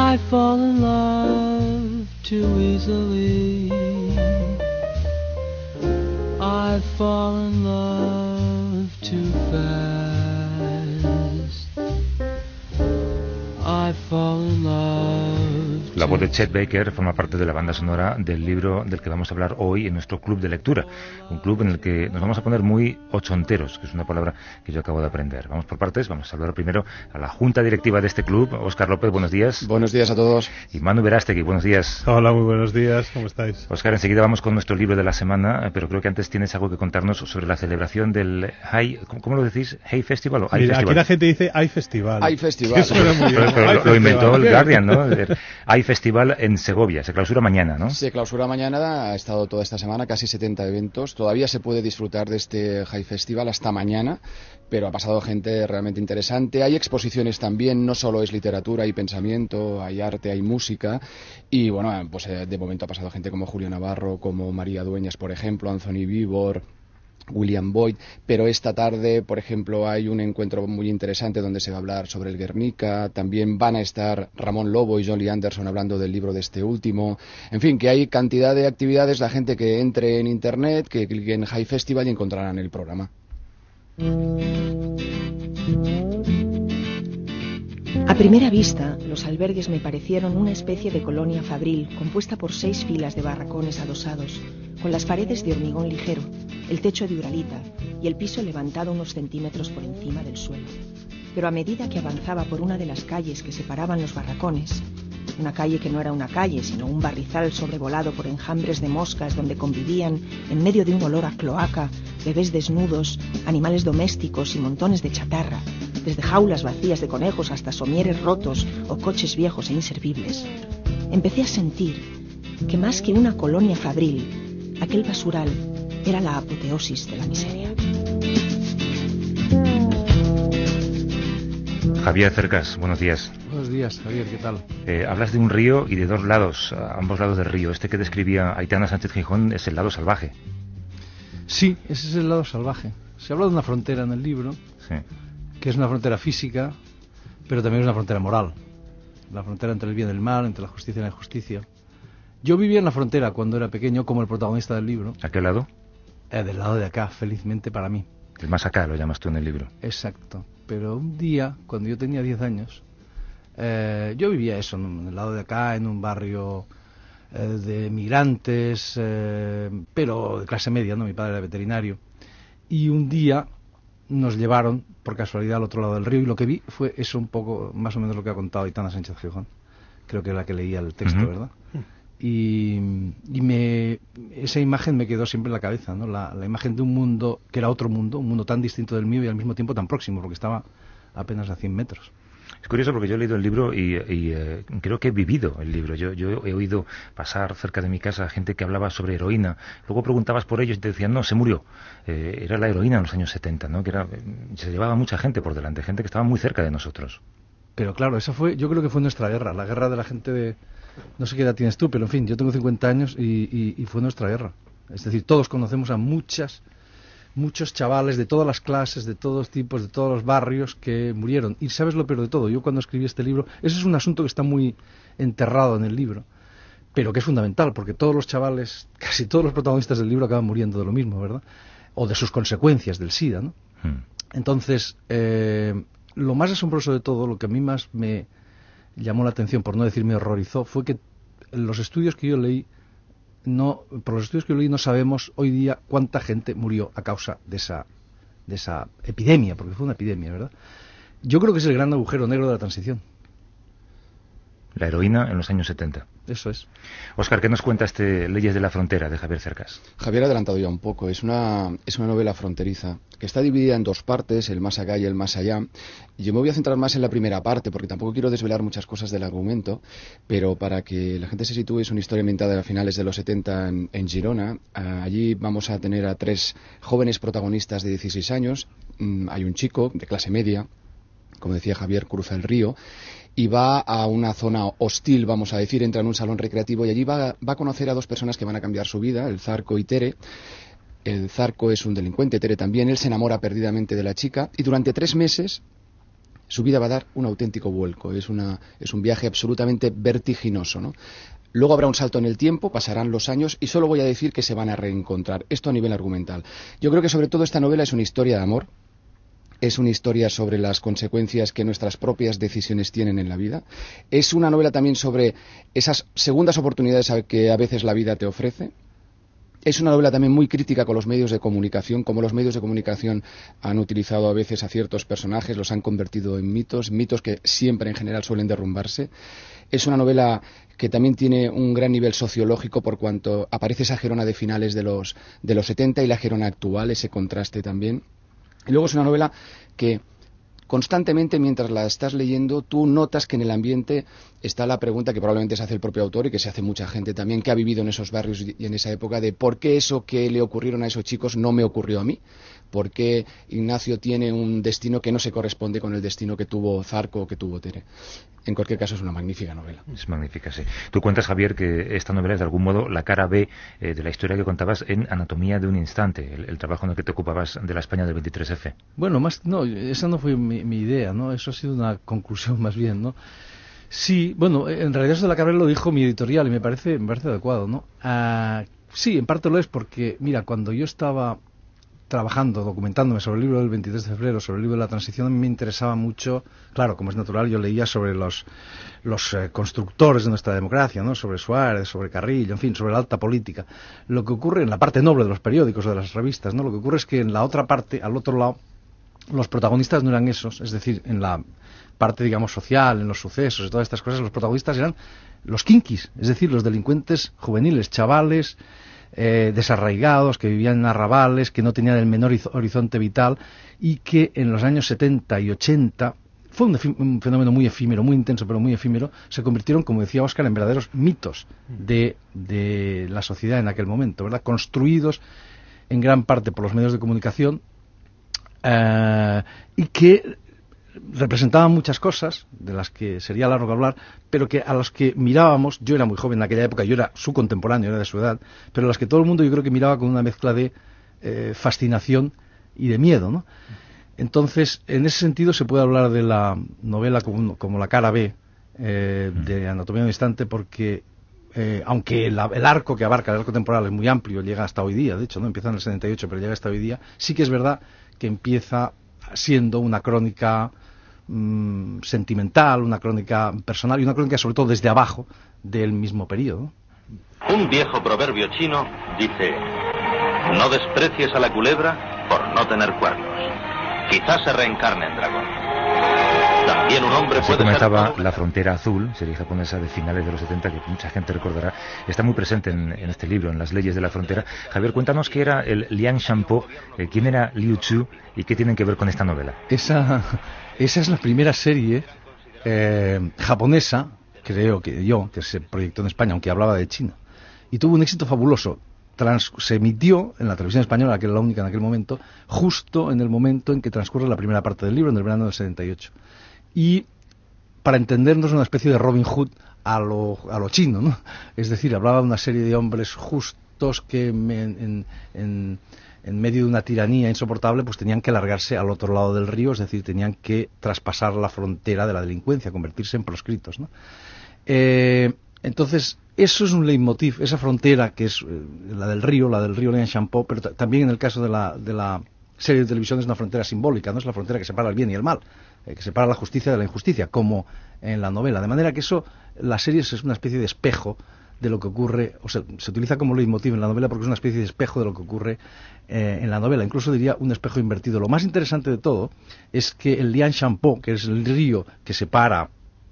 I fall in love too easily. I fall in love too fast. I fall in love. La voz de Chet Baker forma parte de la banda sonora del libro del que vamos a hablar hoy en nuestro club de lectura. Un club en el que nos vamos a poner muy ochonteros, que es una palabra que yo acabo de aprender. Vamos por partes, vamos a saludar primero a la junta directiva de este club. Óscar López, buenos días. Buenos días a todos. Y Manu Verástegui, buenos días. Hola, muy buenos días, ¿cómo estáis? Óscar, enseguida vamos con nuestro libro de la semana, eh, pero creo que antes tienes algo que contarnos sobre la celebración del High, ¿cómo, cómo lo decís? ¿Hay Festival o Hay Festival? aquí la gente dice hay festival. Hay festival. Pero- pero lo, lo inventó el Guardian, ¿no? Hay festival en Segovia, se clausura mañana, ¿no? Se clausura mañana, ha estado toda esta semana, casi 70 eventos. Todavía se puede disfrutar de este High Festival hasta mañana, pero ha pasado gente realmente interesante. Hay exposiciones también, no solo es literatura, hay pensamiento, hay arte, hay música. Y bueno, pues eh, de momento ha pasado gente como Julio Navarro, como María Dueñas, por ejemplo, Anthony Vivor. William Boyd, pero esta tarde, por ejemplo, hay un encuentro muy interesante donde se va a hablar sobre el Guernica, también van a estar Ramón Lobo y John Lee Anderson hablando del libro de este último, en fin, que hay cantidad de actividades, la gente que entre en internet, que clique en High Festival y encontrarán el programa. A primera vista, los albergues me parecieron una especie de colonia fabril compuesta por seis filas de barracones adosados, con las paredes de hormigón ligero, el techo de uralita y el piso levantado unos centímetros por encima del suelo. Pero a medida que avanzaba por una de las calles que separaban los barracones, una calle que no era una calle, sino un barrizal sobrevolado por enjambres de moscas donde convivían, en medio de un olor a cloaca, bebés desnudos, animales domésticos y montones de chatarra, desde jaulas vacías de conejos hasta somieres rotos o coches viejos e inservibles. Empecé a sentir que más que una colonia fabril, aquel basural era la apoteosis de la miseria. Javier Cercas, buenos días. Buenos días, Javier, ¿qué tal? Eh, hablas de un río y de dos lados, ambos lados del río. Este que describía Aitana Sánchez Gijón es el lado salvaje. Sí, ese es el lado salvaje. Se habla de una frontera en el libro, Sí. que es una frontera física, pero también es una frontera moral. La frontera entre el bien y el mal, entre la justicia y la injusticia. Yo vivía en la frontera cuando era pequeño, como el protagonista del libro, ¿A qué lado? eh, del lado de acá, felizmente para mí. El más acá lo llamas tú en el libro. Exacto. Pero un día, cuando yo tenía 10 años, eh, yo vivía eso, en el lado de acá, en un barrio eh, de migrantes, eh, pero de clase media, ¿no? Mi padre era veterinario. Y un día nos llevaron, por casualidad, al otro lado del río y lo que vi fue eso un poco, más o menos lo que ha contado Aitana Sánchez Gijón. Creo que era la que leía el texto, Ujú. ¿verdad? Y, y me, esa imagen me quedó siempre en la cabeza, ¿no? La, la imagen de un mundo que era otro mundo, un mundo tan distinto del mío y al mismo tiempo tan próximo, porque estaba apenas a 100 metros. Es curioso porque yo he leído el libro y, y, eh, creo que he vivido el libro. Yo, yo he oído pasar cerca de mi casa gente que hablaba sobre heroína. Luego preguntabas por ellos y te decían, no, se murió. Eh, era la heroína en los años 70, ¿no? Que era, eh, se llevaba mucha gente por delante, gente que estaba muy cerca de nosotros. Pero claro, esa fue, yo creo que fue nuestra guerra, la guerra de la gente de, no sé qué edad tienes tú, pero en fin, yo tengo 50 años y, y- y fue nuestra guerra. Es decir, todos conocemos a muchas, muchos chavales de todas las clases, de todos tipos, de todos los barrios que murieron. Y sabes lo peor de todo, yo cuando escribí este libro, eso es un asunto que está muy enterrado en el libro, pero que es fundamental, porque todos los chavales, casi todos los protagonistas del libro acaban muriendo de lo mismo, ¿verdad? O de sus consecuencias del SIDA, ¿no? Hmm. Entonces, eh, lo más asombroso de todo, lo que a mí más me llamó la atención, por no decir me horrorizó, fue que los estudios que yo leí, no, por los estudios que yo leí no sabemos hoy día cuánta gente murió a causa de esa, de esa epidemia, porque fue una epidemia, ¿verdad? Yo creo que es el gran agujero negro de la transición. La heroína en los años 70. Eso es. Óscar, ¿qué nos cuenta este Leyes de la Frontera de Javier Cercas? Javier ha adelantado ya un poco. Es una, es una novela fronteriza que está dividida en dos partes, el más acá y el más allá. Y yo me voy a centrar más en la primera parte porque tampoco quiero desvelar muchas cosas del argumento, pero para que la gente se sitúe es una historia ambientada a finales de los 70 en, en Girona. Ah, allí vamos a tener a tres jóvenes protagonistas de 16 años. Mm, hay un chico de clase media, como decía Javier, cruza el río y va a una zona hostil, vamos a decir, entra en un salón recreativo y allí va, a conocer a dos personas que van a cambiar su vida, el Zarco y Tere. El Zarco es un delincuente, Tere también, él se enamora perdidamente de la chica y durante tres meses su vida va a dar un auténtico vuelco. Es, una, es un viaje absolutamente vertiginoso, ¿no? Luego habrá un salto en el tiempo, pasarán los años y solo voy a decir que se van a reencontrar. Esto a nivel argumental. Yo creo que sobre todo esta novela es una historia de amor, es una historia sobre las consecuencias que nuestras propias decisiones tienen en la vida. Es una novela también sobre esas segundas oportunidades que a veces la vida te ofrece. Es una novela también muy crítica con los medios de comunicación, como los medios de comunicación han utilizado a veces a ciertos personajes, los han convertido en mitos, mitos que siempre en general suelen derrumbarse. Es una novela que también tiene un gran nivel sociológico por cuanto aparece esa Gerona de finales de los, de los 70 y la Gerona actual, ese contraste también. Y luego es una novela que constantemente mientras la estás leyendo tú notas que en el ambiente está la pregunta que probablemente se hace el propio autor y que se hace mucha gente también que ha vivido en esos barrios y en esa época de por qué eso que le ocurrieron a esos chicos no me ocurrió a mí, por qué Ignacio tiene un destino que no se corresponde con el destino que tuvo Zarco o que tuvo Tere. En cualquier caso es una magnífica novela. Es magnífica, sí. Tú cuentas, Javier, que esta novela es de algún modo la cara B eh, de la historia que contabas en Anatomía de un Instante, el, trabajo en el que te ocupabas de la España del 23F. Bueno, más no, esa no fue mi, mi idea, ¿no? Eso ha sido una conclusión más bien, ¿no? Sí, bueno, en realidad eso de la carrera lo dijo mi editorial y me parece, me parece adecuado, ¿no? Ah, sí, en parte lo es porque, mira, cuando yo estaba trabajando, documentándome sobre el libro del 23 de febrero, sobre el libro de la transición, me interesaba mucho, claro, como es natural, yo leía sobre los, los eh, constructores de nuestra democracia, ¿no? sobre Suárez, sobre Carrillo, en fin, sobre la alta política. Lo que ocurre en la parte noble de los periódicos o de las revistas, ¿no? lo que ocurre es que en la otra parte, al otro lado, los protagonistas no eran esos, es decir, en la parte, digamos, social, en los sucesos y todas estas cosas, los protagonistas eran los kinkis, es decir, los delincuentes juveniles, chavales, eh, desarraigados, que vivían en arrabales, que no tenían el menor horizonte vital y que en los años 70 y 80 fue un, fenómeno muy efímero, muy intenso, pero muy efímero, se convirtieron, como decía Oscar, en verdaderos mitos de, de la sociedad en aquel momento, ¿verdad? Construidos en gran parte por los medios de comunicación eh, y que representaban muchas cosas, de las que sería largo hablar, pero que a las que mirábamos, yo era muy joven en aquella época, yo era su contemporáneo, era de su edad, pero a las que todo el mundo yo creo que miraba con una mezcla de eh, fascinación y de miedo, ¿no? Entonces, en ese sentido se puede hablar de la novela como, la cara B eh, de Anatomía de un Instante, porque eh, aunque el, arco que abarca el arco temporal es muy amplio, llega hasta hoy día, de hecho, no empieza en el 78, pero llega hasta hoy día, sí que es verdad que empieza siendo una crónica mm, sentimental, una crónica personal y una crónica sobre todo desde abajo del mismo periodo. Un viejo proverbio chino dice, no desprecies a la culebra por no tener cuernos. Quizás se reencarne en dragón. También un hombre Se comentaba La Frontera Azul, serie japonesa de finales de los 70 que mucha gente recordará. Está muy presente en, este libro, en las leyes de la frontera. Javier, cuéntanos qué era el Liang Shampo, eh, quién era Liu Chu y qué tienen que ver con esta novela. Esa, esa es la primera serie eh, japonesa, creo que yo, que se proyectó en España, aunque hablaba de China. Y tuvo un éxito fabuloso. se emitió en la televisión española, que era la única en aquel momento, justo en el momento en que transcurre la primera parte del libro, en el verano del 78 y para entendernos una especie de Robin Hood a lo, a lo chino, ¿no? Es decir, hablaba de una serie de hombres justos que en, en, en, medio de una tiranía insoportable pues tenían que largarse al otro lado del río, es decir, tenían que traspasar la frontera de la delincuencia, convertirse en proscritos, ¿no? Eh, entonces, eso es un leitmotiv, esa frontera que es eh, la del río, la del río Lian Shampoo, pero también en el caso de la, de la serie de televisión es una frontera simbólica, no es la frontera que separa el bien y el mal. Eh, que separa la justicia de la injusticia, como en la novela. De manera que eso, la serie es una especie de espejo de lo que ocurre, o sea, se utiliza como leitmotiv en la novela porque es una especie de espejo de lo que ocurre eh, en la novela, incluso diría un espejo invertido. Lo más interesante de todo es que el Lian Shampoo, que es el río que separa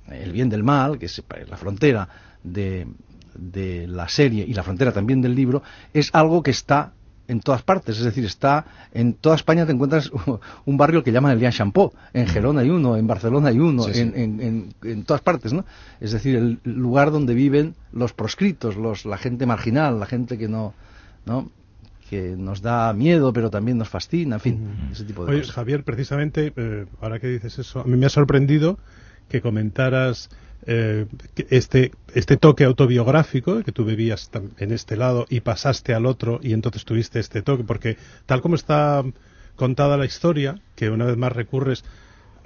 el bien del mal, que es la frontera de, de la serie y la frontera también del libro, es algo que está en todas partes, es decir, está en toda España te encuentras un barrio que llaman el Lian Champó, en Gerona hay uno, en Barcelona hay uno, En, en, todas partes, ¿no? Es decir, el lugar donde viven los proscritos, los, la gente marginal, la gente que no, ¿no? que nos da miedo, pero también nos fascina, en fin, ese tipo de Oye, cosas. Javier, precisamente, eh, ahora que dices eso, a mí me ha sorprendido que comentaras eh, este, este toque autobiográfico que tú vivías en este lado y pasaste al otro y entonces tuviste este toque, porque tal como está contada la historia, que una vez más recurres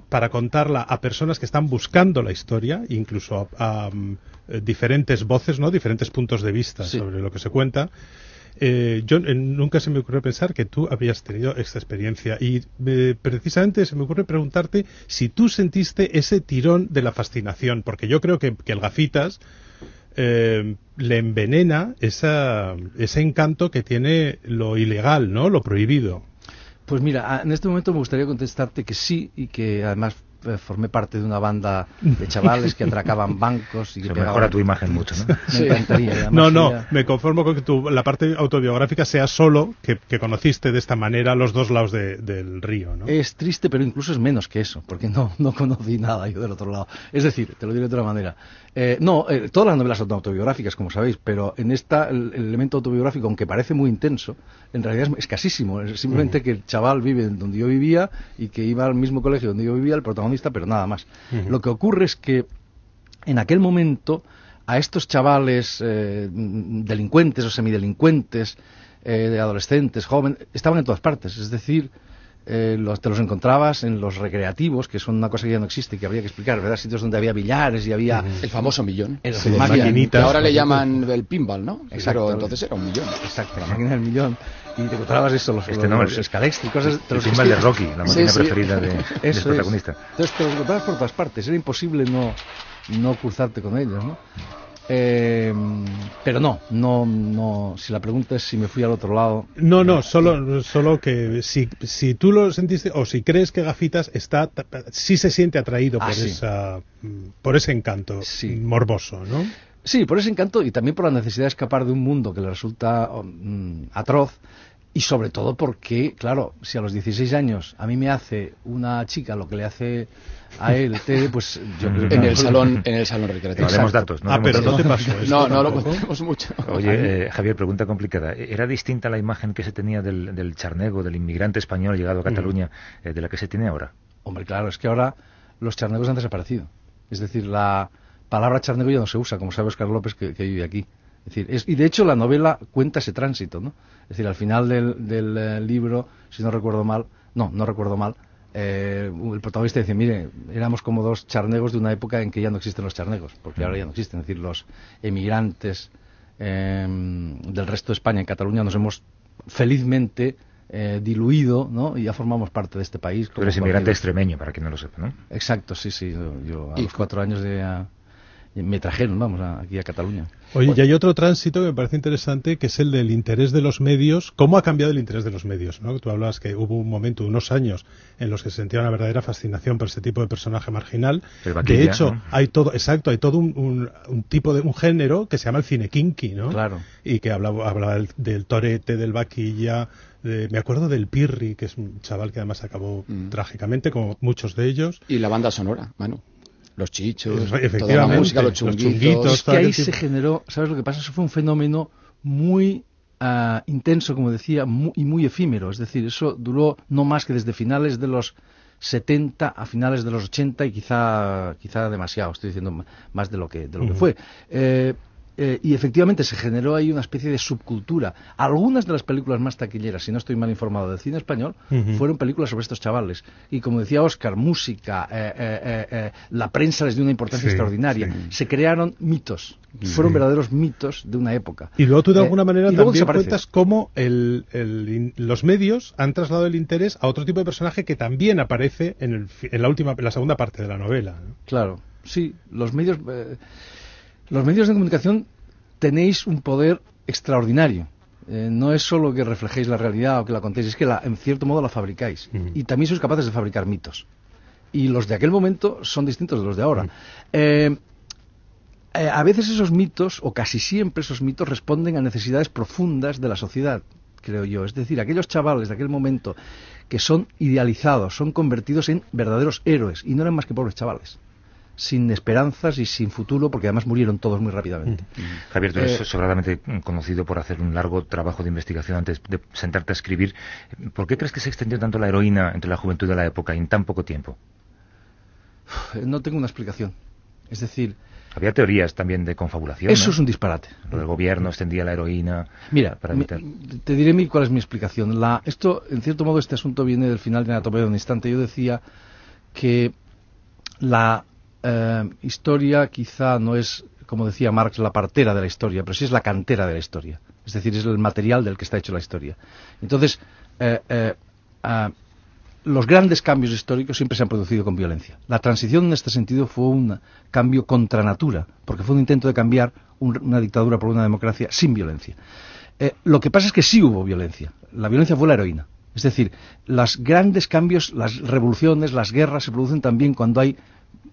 para contarla a personas que están buscando la historia, incluso a, a, mm, diferentes voces, ¿no? Diferentes puntos de vista Sí. sobre lo que se cuenta. Eh, yo eh, nunca se me ocurrió pensar que tú habías tenido esta experiencia y eh, precisamente se me ocurre preguntarte si tú sentiste ese tirón de la fascinación, porque yo creo que, el gafitas eh, le envenena esa, ese encanto que tiene lo ilegal, ¿no? Lo prohibido. Pues mira, en este momento me gustaría contestarte que sí y que además formé parte de una banda de chavales que atracaban bancos y Se pegaban- mejora tu imagen mucho, ¿no? Me encantaría. No, no, sería- me conformo con que tu, la parte autobiográfica sea solo que, que conociste de esta manera los dos lados de- del río, ¿no? Es triste, pero incluso es menos que eso, porque no, no conocí nada yo del otro lado. Es decir, te lo diré de otra manera. Eh, no, eh, todas las novelas son autobiográficas, como sabéis, pero en esta el, el elemento autobiográfico, aunque parece muy intenso, en realidad es escasísimo. Es simplemente que el chaval vive en donde yo vivía y que iba al mismo colegio donde yo vivía, el protagonista, pero nada más. Lo que ocurre es que en aquel momento a estos chavales eh, delincuentes o semidelincuentes, eh, de adolescentes, jóvenes, estaban en todas partes. Es decir, eh, los, te los encontrabas en los recreativos, que son una cosa que ya no existe y que habría que explicar, ¿verdad? Sitios donde había billares y había... El famoso millón. El- maquinitas. que ahora le llaman el pinball, ¿no? Exacto. Pero entonces era un millón. Exacto, la máquina del millón. Y te encontrabas eso, los, Este los, no, los el- escalex y cosas... te El los pinball de Rocky, la Sí, máquina sí. preferida de, del es. protagonista. Entonces te los encontrabas por todas partes, era imposible no, no cruzarte con ellos, ¿no? Eh, pero no, no, no. Si la pregunta es si me fui al otro lado, No, no, solo, solo que si, si tú lo sentiste o si crees que Gafitas está, sí se siente atraído Ah, por, sí. esa, por ese encanto Sí. morboso, ¿no? Sí, por ese encanto y también por la necesidad de escapar de un mundo que le resulta mm, atroz y sobre todo porque, claro, si a los 16 años a mí me hace una chica lo que le hace a él, pues yo creo que... En el salón, en el salón No recreativo. haremos Exacto. datos. No ah, pero no te pasó eso. No, no lo contemos mucho. Oye, eh, Javier, pregunta complicada. ¿Era distinta la imagen que se tenía del, del charnego, del inmigrante español llegado a Cataluña, eh, de la que se tiene ahora? Hombre, claro, es que ahora los charnegos han desaparecido. Es decir, la palabra charnego ya no se usa, como sabe Oscar López que, que vive aquí. Es decir, es- y de hecho la novela cuenta ese tránsito, ¿no? Es decir, al final del, del, eh, libro, si no recuerdo mal, no, no recuerdo mal, eh, el protagonista dice, mire, éramos como dos charnegos de una época en que ya no existen los charnegos, porque ahora ya no existen. Es decir, los emigrantes eh, del resto de España, en Cataluña, nos hemos felizmente eh, diluido, ¿no? Y ya formamos parte de este país. Tú eres inmigrante extremeño, para quien no lo sepa, ¿no? Exacto, sí, sí. Yo, yo a Y los cu- cuatro años de, a- me trajeron, vamos, a- aquí a Cataluña. Oye, y hay otro tránsito que me parece interesante, que es el del interés de los medios. ¿Cómo ha cambiado el interés de los medios? ¿no? Tú hablabas que hubo un momento, unos años, en los que se sentía una verdadera fascinación por este tipo de personaje marginal. El vaquilla, de hecho, ¿no? hay todo, exacto, hay todo un, un- un tipo de un género que se llama el cine kinky, ¿no? Claro. Y que hablaba, hablaba del, del torete, del vaquilla. de- me acuerdo del Pirri, que es un chaval que además acabó Mm. trágicamente, como muchos de ellos. Y la banda sonora, Manu. Los chichos, toda la efectivamente, música, los los chunguitos. chunguitos. Es que ahí se generó, ¿sabes lo que pasa? Eso fue un fenómeno muy ah, intenso, como decía, mu- y muy efímero. Es decir, eso duró no más que desde finales de los 70 a finales de los 80 y quizá, quizá demasiado, estoy diciendo más de lo que, de lo que fue. Eh, eh, y efectivamente se generó ahí una especie de subcultura. Algunas de las películas más taquilleras, si no estoy mal informado, del cine español, fueron películas sobre estos chavales. Y como decía Oscar, música, eh, eh, eh, eh, la prensa les dio una importancia Sí, extraordinaria. sí. Se crearon mitos. Fueron verdaderos mitos de una época. Y luego tú de Eh, alguna manera también cuentas cómo el, el in- los medios han trasladado el interés a otro tipo de personaje que también aparece en, el fi- en la última, en la segunda parte de la novela. ¿no? Claro, sí, los medios, los medios de comunicación tenéis un poder extraordinario. Eh, no es solo que reflejéis la realidad o que la contéis, es que la, en cierto modo la fabricáis. Ujú. Y también sois capaces de fabricar mitos. Y los de aquel momento son distintos de los de ahora. Eh, eh, a veces esos mitos, o casi siempre esos mitos, responden a necesidades profundas de la sociedad, creo yo. Es decir, aquellos chavales de aquel momento que son idealizados, son convertidos en verdaderos héroes, y no eran más que pobres chavales, sin esperanzas y sin futuro, porque además murieron todos muy rápidamente. Javier, tú eres Eh, sobradamente conocido por hacer un largo trabajo de investigación antes de sentarte a escribir. ¿Por qué crees que se extendió tanto la heroína entre la juventud de la época en tan poco tiempo? No tengo una explicación. Es decir, Había teorías también de confabulación. eso ¿no? es un disparate. Lo del gobierno extendía la heroína Mira, para evitar. te diré mi, cuál es mi explicación. La, esto, en cierto modo, este asunto viene del final de Anatomía de un instante. Yo decía que la eh, historia quizá no es, como decía Marx, la partera de la historia, pero sí es la cantera de la historia. Es decir, es el material del que está hecho la historia. Entonces, eh, eh, ah, los grandes cambios históricos siempre se han producido con violencia. La transición en este sentido fue un cambio contra natura, porque fue un intento de cambiar un- una dictadura por una democracia sin violencia. Lo que pasa es que sí hubo violencia. La violencia fue la heroína. Es decir, los grandes cambios, las revoluciones, las guerras se producen también cuando hay,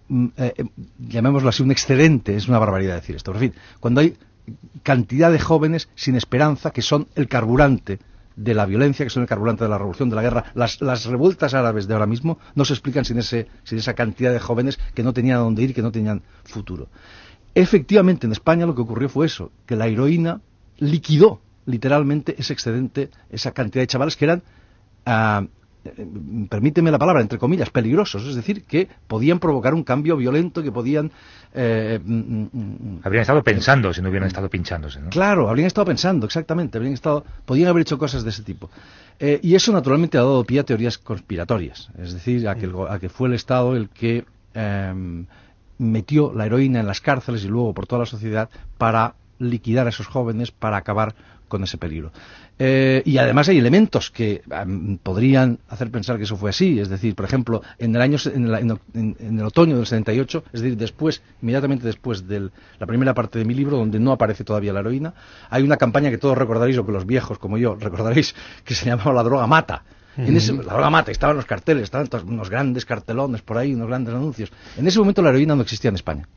eh, eh, llamémoslo así, un excedente. Es una barbaridad decir esto. Pero, en fin, cuando hay cantidad de jóvenes sin esperanza que son el carburante de la violencia, que son el carburante de la revolución, de la guerra. Las, las revueltas árabes de ahora mismo no se explican sin, ese, sin esa cantidad de jóvenes que no tenían a dónde ir, que no tenían futuro. Efectivamente, en España lo que ocurrió fue eso, que la heroína liquidó literalmente ese excedente, esa cantidad de chavales que eran, ah, permíteme la palabra, entre comillas, peligrosos, es decir, que podían provocar un cambio violento, que podían... eh, mm, mm, mm, Habrían estado pensando si no hubieran estado pinchándose, ¿no? Claro, habrían estado pensando, exactamente, habrían estado, podían haber hecho cosas de ese tipo. Eh, y eso naturalmente ha dado pie a teorías conspiratorias, es decir, a que, el a que fue el Estado el que em, metió la heroína en las cárceles y luego por toda la sociedad para liquidar a esos jóvenes, para acabar con ese peligro. Eh, y además hay elementos que podrían hacer pensar que eso fue así. Es decir, por ejemplo, en el año en, la- en el otoño del 78, es decir, después, inmediatamente después de la primera parte de mi libro, donde no aparece todavía la heroína, hay una campaña que todos recordaréis, o que los viejos como yo recordaréis, que se llamaba La droga mata. En ese, la droga mata, estaban los carteles, estaban unos grandes cartelones por ahí, unos grandes anuncios. En ese momento la heroína no existía en España.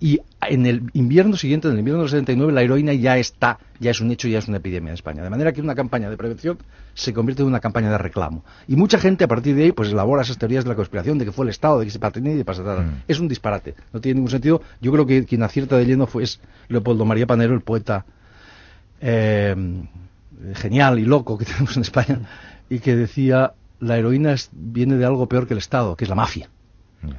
Y en el invierno siguiente, en el invierno del 79, la heroína ya está, ya es un hecho, ya es una epidemia en España. De manera que una campaña de prevención se convierte en una campaña de reclamo. Y mucha gente a partir de ahí pues elabora esas teorías de la conspiración, de que fue el Estado, de que se patinó y de pasatada. Mm. Es un disparate, no tiene ningún sentido. Yo creo que quien acierta de lleno fue es Leopoldo María Panero, el poeta eh, genial y loco que tenemos en España, y que decía, la heroína es- viene de algo peor que el Estado, que es la mafia.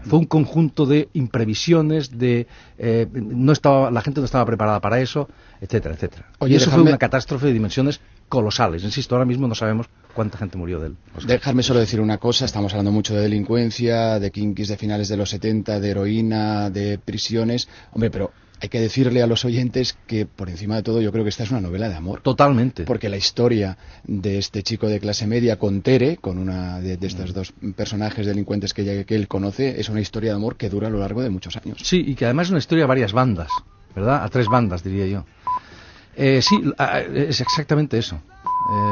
Fue un conjunto de imprevisiones, de eh, no estaba, la gente no estaba preparada para eso, etcétera, etcétera. Oye, y eso fue una catástrofe de dimensiones colosales. Insisto, ahora mismo no sabemos cuánta gente murió de él. Dejarme solo decir una cosa, estamos hablando mucho de delincuencia, de kinkis de finales de los 70, de heroína, de prisiones. Hombre, pero hay que decirle a los oyentes que por encima de todo yo creo que esta es una novela de amor. Totalmente. Porque la historia de este chico de clase media con Tere, con una de, de estos dos personajes delincuentes que, que él conoce, es una historia de amor que dura a lo largo de muchos años. Sí, y que además es una historia a varias bandas, ¿verdad? A tres bandas, diría yo. Eh, sí, es exactamente eso.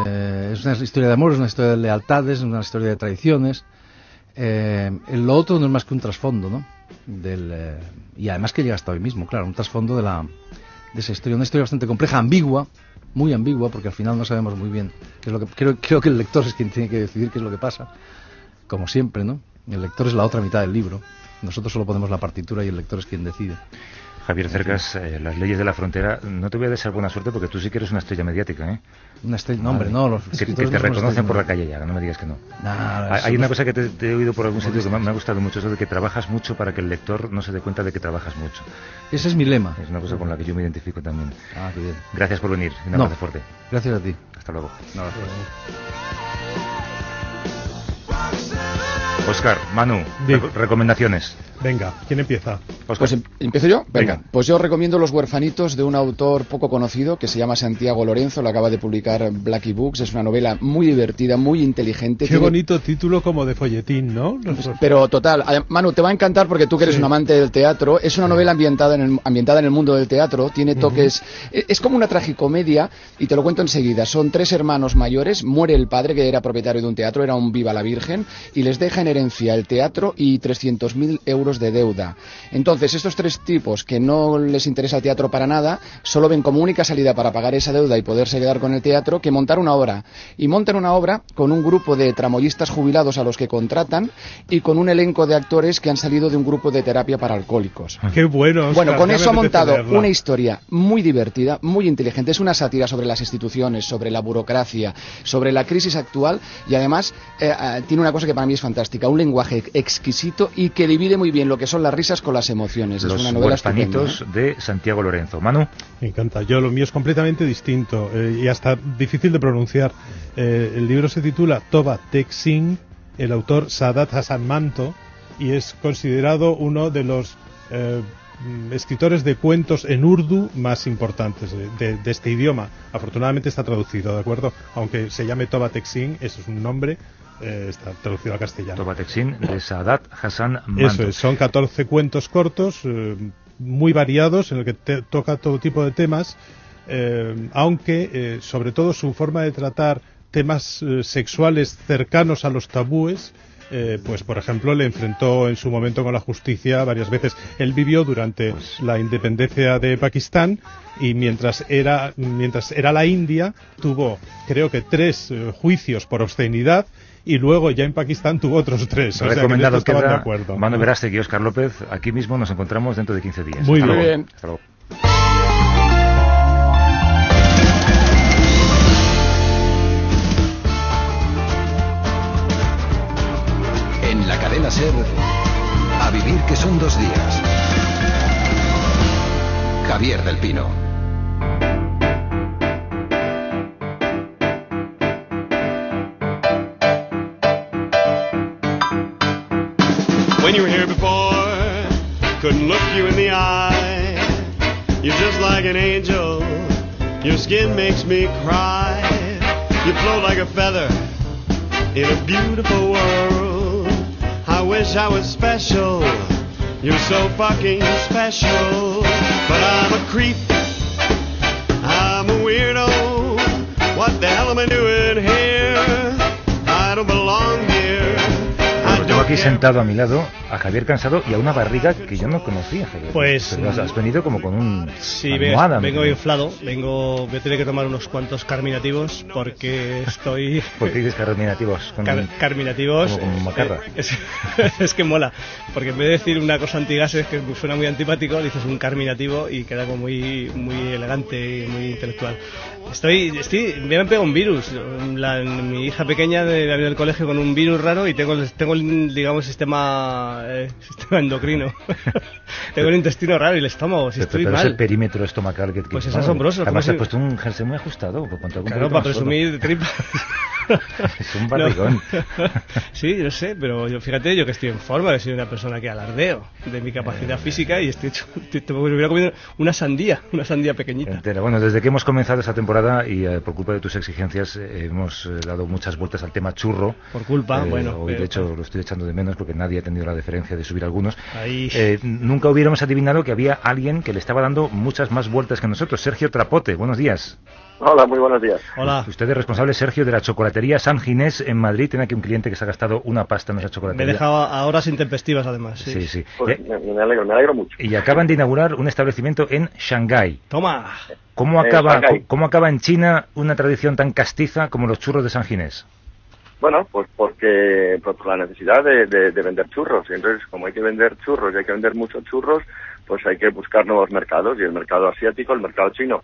Eh, es una historia de amor, es una historia de lealtades, es una historia de traiciones. Eh, lo otro no es más que un trasfondo, ¿no? Del, eh, y además que llega hasta hoy mismo, claro, un trasfondo de, la, de esa historia. Una historia bastante compleja, ambigua, muy ambigua, porque al final no sabemos muy bien qué es lo que... Creo, creo que el lector es quien tiene que decidir qué es lo que pasa, como siempre, ¿no? El lector es la otra mitad del libro. Nosotros solo ponemos la partitura y el lector es quien decide. Javier Cercas, eh, las leyes de la frontera, no te voy a desear buena suerte porque tú sí que eres una estrella mediática, ¿eh? Una estrella, no, hombre, no, los Que, te reconocen por la calle ya, no me digas que no. Nah, Hay- una cosa que te, te he oído por algún sitio que me, ha gustado mucho, eso de que trabajas mucho para que el lector no se dé cuenta de que trabajas mucho. Ese es mi lema. Es una cosa con la que yo me identifico también. Ah, qué bien. Gracias por venir. Un No. abrazo fuerte. Gracias a ti. Hasta luego. No, Oscar, Manu, recomendaciones. Venga, ¿quién empieza? Oscar, Pues em- empiezo yo. Venga. Venga. Pues yo recomiendo Los huerfanitos de un autor poco conocido que se llama Santiago Lorenzo. Lo acaba de publicar Blackie Books. Es una novela muy divertida, muy inteligente. Qué Tiene- bonito título como de folletín, ¿no? Los- Pero total, Manu, te va a encantar porque tú que eres Sí. un amante del teatro. Es una novela ambientada en el, ambientada en el mundo del teatro. Tiene toques. e- Es como una tragicomedia y te lo cuento enseguida. Son tres hermanos mayores. Muere el padre que era propietario de un teatro, era un viva la Virgen y les deja en herencia el teatro y 300.000 euros de deuda. Entonces, estos tres tipos que no les interesa el teatro para nada, solo ven como única salida para pagar esa deuda y poderse quedar con el teatro que montar una obra. Y montan una obra con un grupo de tramoyistas jubilados a los que contratan y con un elenco de actores que han salido de un grupo de terapia para alcohólicos. Qué bueno. Oscar, Bueno, con eso ha montado una historia muy divertida, muy inteligente. Es una sátira sobre las instituciones, sobre la burocracia, sobre la crisis actual y además eh, eh, tiene una cosa que para mí es fantástica, un lenguaje exquisito y que divide muy bien lo que son las risas con las emociones. es Los una novela huerfanitos ¿eh? de Santiago Lorenzo. Manu, Me encanta. Yo lo mío es completamente distinto eh, y hasta difícil de pronunciar. Eh, el libro se titula Toba Tek Singh, el autor Sadat Hassan Manto y es considerado uno de los eh, escritores de cuentos en urdu más importantes de, de- de este idioma. Afortunadamente está traducido, ¿de acuerdo? Aunque se llame Toba Texin, eso es un nombre, eh, está traducido al castellano. Tobatexin de Sadat Hassan Manto. Eso es, son 14 cuentos cortos, eh, muy variados, en el que te- toca todo tipo de temas, eh, aunque eh, sobre todo su forma de tratar temas sexuales cercanos a los tabúes, eh, pues por ejemplo le enfrentó en su momento con la justicia varias veces. Él vivió durante la independencia de Pakistán y mientras era mientras era la India tuvo creo que tres eh, juicios por obscenidad y luego ya en Pakistán tuvo otros tres. O sea, que en Recomendado esto estaban queda de acuerdo. Mano Verástegui y Óscar López. Aquí mismo nos encontramos dentro de 15 días. Muy Hasta bien. luego. Bien. Hasta luego. En la cadena Ser, a vivir que son dos días. Javier del Pino. Couldn't look you in the eye. You're just like an angel. Your skin makes me cry. You float like a feather in a beautiful world. I wish I was special. You're so fucking special. But I'm a creep. I'm a weirdo. What the hell am I doing here? I don't belong here. I don't aquí sentado a mi lado a Javier Cansado y a una barriga que yo no conocía, Javier. Pues, Pero has- has venido como con un Sí, almohada, vengo ¿no? inflado, vengo, voy a tener que tomar unos cuantos carminativos porque estoy... ¿Por qué dices carminativos? Con Car- carminativos. como- como macarra. eh, es, es que mola, porque en vez de decir una cosa antigases que suena muy antipático, dices un carminativo y queda como muy, muy elegante y muy intelectual. Estoy, estoy, me han pegado un virus. La- mi hija pequeña de, la del colegio con un virus raro y tengo, tengo el, digamos, sistema, eh, sistema endocrino. tengo el intestino raro y el estómago, si Pero- estoy pero mal. ese perímetro estomacal que... que- Pues es bueno, asombroso, Además ¿cómo has se- puesto un jersey muy ajustado. por cuanto Claro, para presumir de tripa. Es un barrigón. No. Sí, yo sé, pero yo, fíjate, yo que estoy en forma, que soy una persona que alardeo de mi capacidad física y estoy hecho, te- hubiera comido una sandía, una sandía pequeñita. Entera. Bueno, desde que hemos comenzado esta temporada y eh, por culpa de tus exigencias eh, hemos eh, dado muchas vueltas al tema churro. Por culpa, Eh, bueno, Hoy, pero- de hecho, lo estoy echando de menos porque nadie ha tenido la deferencia de subir algunos. Ahí. Eh, nunca hubiéramos adivinado que había alguien que le estaba dando muchas más vueltas que nosotros. Sergio Trapote, buenos días. Hola, muy buenos días. Hola. Usted es responsable, Sergio, de la chocolatería San Ginés en Madrid. Tiene aquí un cliente que se ha gastado una pasta en esa Me he chocolatería. dejado a horas intempestivas, además. Sí. Sí, sí. Pues Eh, me, me alegro, me alegro mucho. y acaban de inaugurar un establecimiento en Shanghái. Toma. ¿Cómo Eh, acaba, Shanghái. ¿Cómo acaba en China una tradición tan castiza como los churros de San Ginés? Bueno, pues porque pues por la necesidad de, de- de vender churros. Y entonces, como hay que vender churros y hay que vender muchos churros, pues hay que buscar nuevos mercados. Y el mercado asiático, el mercado chino,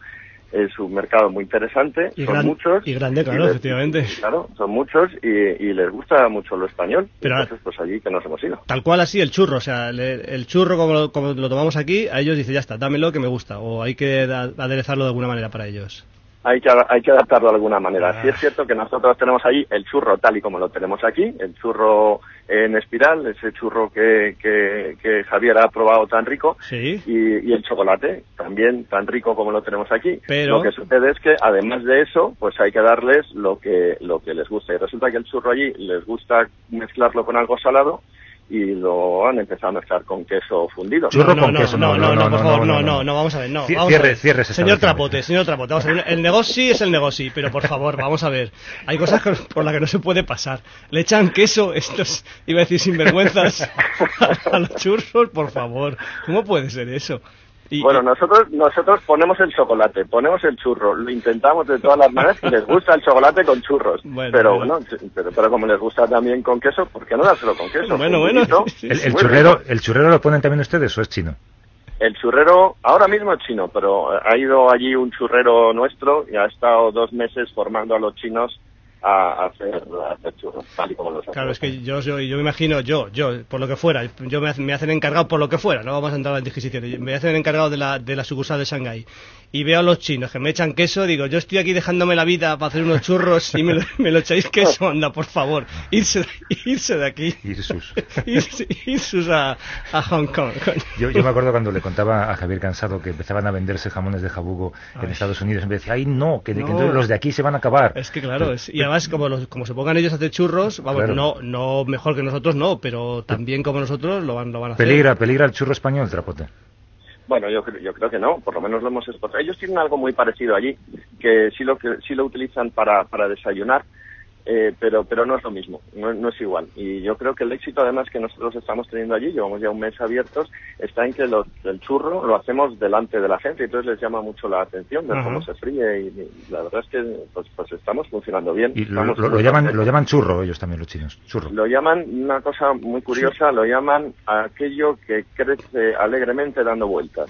es un mercado muy interesante. Y, son gran- muchos. y grande, claro, les- efectivamente. Claro, son muchos y, y les gusta mucho lo español. Pero- entonces, pues allí que nos hemos ido. Tal cual así el churro, o sea, le- el churro como lo, como lo tomamos aquí, a ellos dice ya está, dámelo que me gusta, o hay que da- aderezarlo de alguna manera para ellos. Hay que, hay que adaptarlo de alguna manera. Ah. Sí es cierto que nosotros tenemos ahí el churro tal y como lo tenemos aquí, el churro en espiral, ese churro que, que, que Javier ha probado tan rico, Sí. y, y el chocolate también tan rico como lo tenemos aquí. Pero- Lo que sucede es que además de eso, pues hay que darles lo que, lo que les gusta. Y resulta que el churro allí les gusta mezclarlo con algo salado y lo han empezado a mezclar con queso fundido. Churro no, con no, queso, no, no, no, no, por no, favor, no, no, no, no, no. no, vamos a ver, no. Cie- vamos a cierre- ver. cierre ese Señor. Trapote, señor Trapote, vamos a ver, el negocio es el negocio, pero por favor, vamos a ver, hay cosas por las que no se puede pasar. Le echan queso, estos, iba a decir sinvergüenzas, a los churros, por favor, ¿cómo puede ser eso? Y- Bueno, nosotros nosotros ponemos el chocolate, ponemos el churro, lo intentamos de todas las maneras y les gusta el chocolate con churros. Bueno, pero bueno. pero, pero como les gusta también con queso, ¿por qué no dárselo con queso? Bueno, bueno, ¿El, el churrero. ¿El churrero lo ponen también ustedes o es chino? El churrero, ahora mismo es chino, pero ha ido allí un churrero nuestro y ha estado dos meses formando a los chinos a hacer, a hacer churros, tal y como los Claro, es que yo, yo, yo me imagino, yo, yo, por lo que fuera, yo me, me hacen encargado por lo que fuera, no vamos a entrar en disquisiciones, me hacen encargado de la, de la sucursal de Shanghái y veo a los chinos que me echan queso, digo, yo estoy aquí dejándome la vida para hacer unos churros y me lo, me lo echáis queso, anda, por favor, irse, irse de aquí. Irsus. irse, irsus a, a Hong Kong. Yo, yo me acuerdo cuando le contaba a Javier Cansado que empezaban a venderse jamones de jabugo en. Estados Unidos. Y me decía, ay, no, que, que No. entonces los de aquí se van a acabar. Es que claro, es- y además como, los- como se pongan ellos a hacer churros, vamos, Claro. no, no mejor que nosotros, no, pero también como nosotros lo van, lo van a hacer. Peligra, peligra el churro español, trapote. Bueno, yo, yo creo que no, por lo menos lo hemos exportado. Ellos tienen algo muy parecido allí, que sí lo, que, sí lo utilizan para, para desayunar, eh, pero, pero no es lo mismo, no, no es igual. Y yo creo que el éxito además que nosotros estamos teniendo allí, llevamos ya un mes abiertos, está en que los- el churro lo hacemos delante de la gente, y entonces les llama mucho la atención de cómo se fríe y, y la verdad es que pues, pues estamos funcionando bien. Y lo, Estamos lo- lo llaman, lo llaman churro ellos también, los chinos. Churro. lo llaman, una cosa muy curiosa, lo llaman aquello que crece alegremente dando vueltas.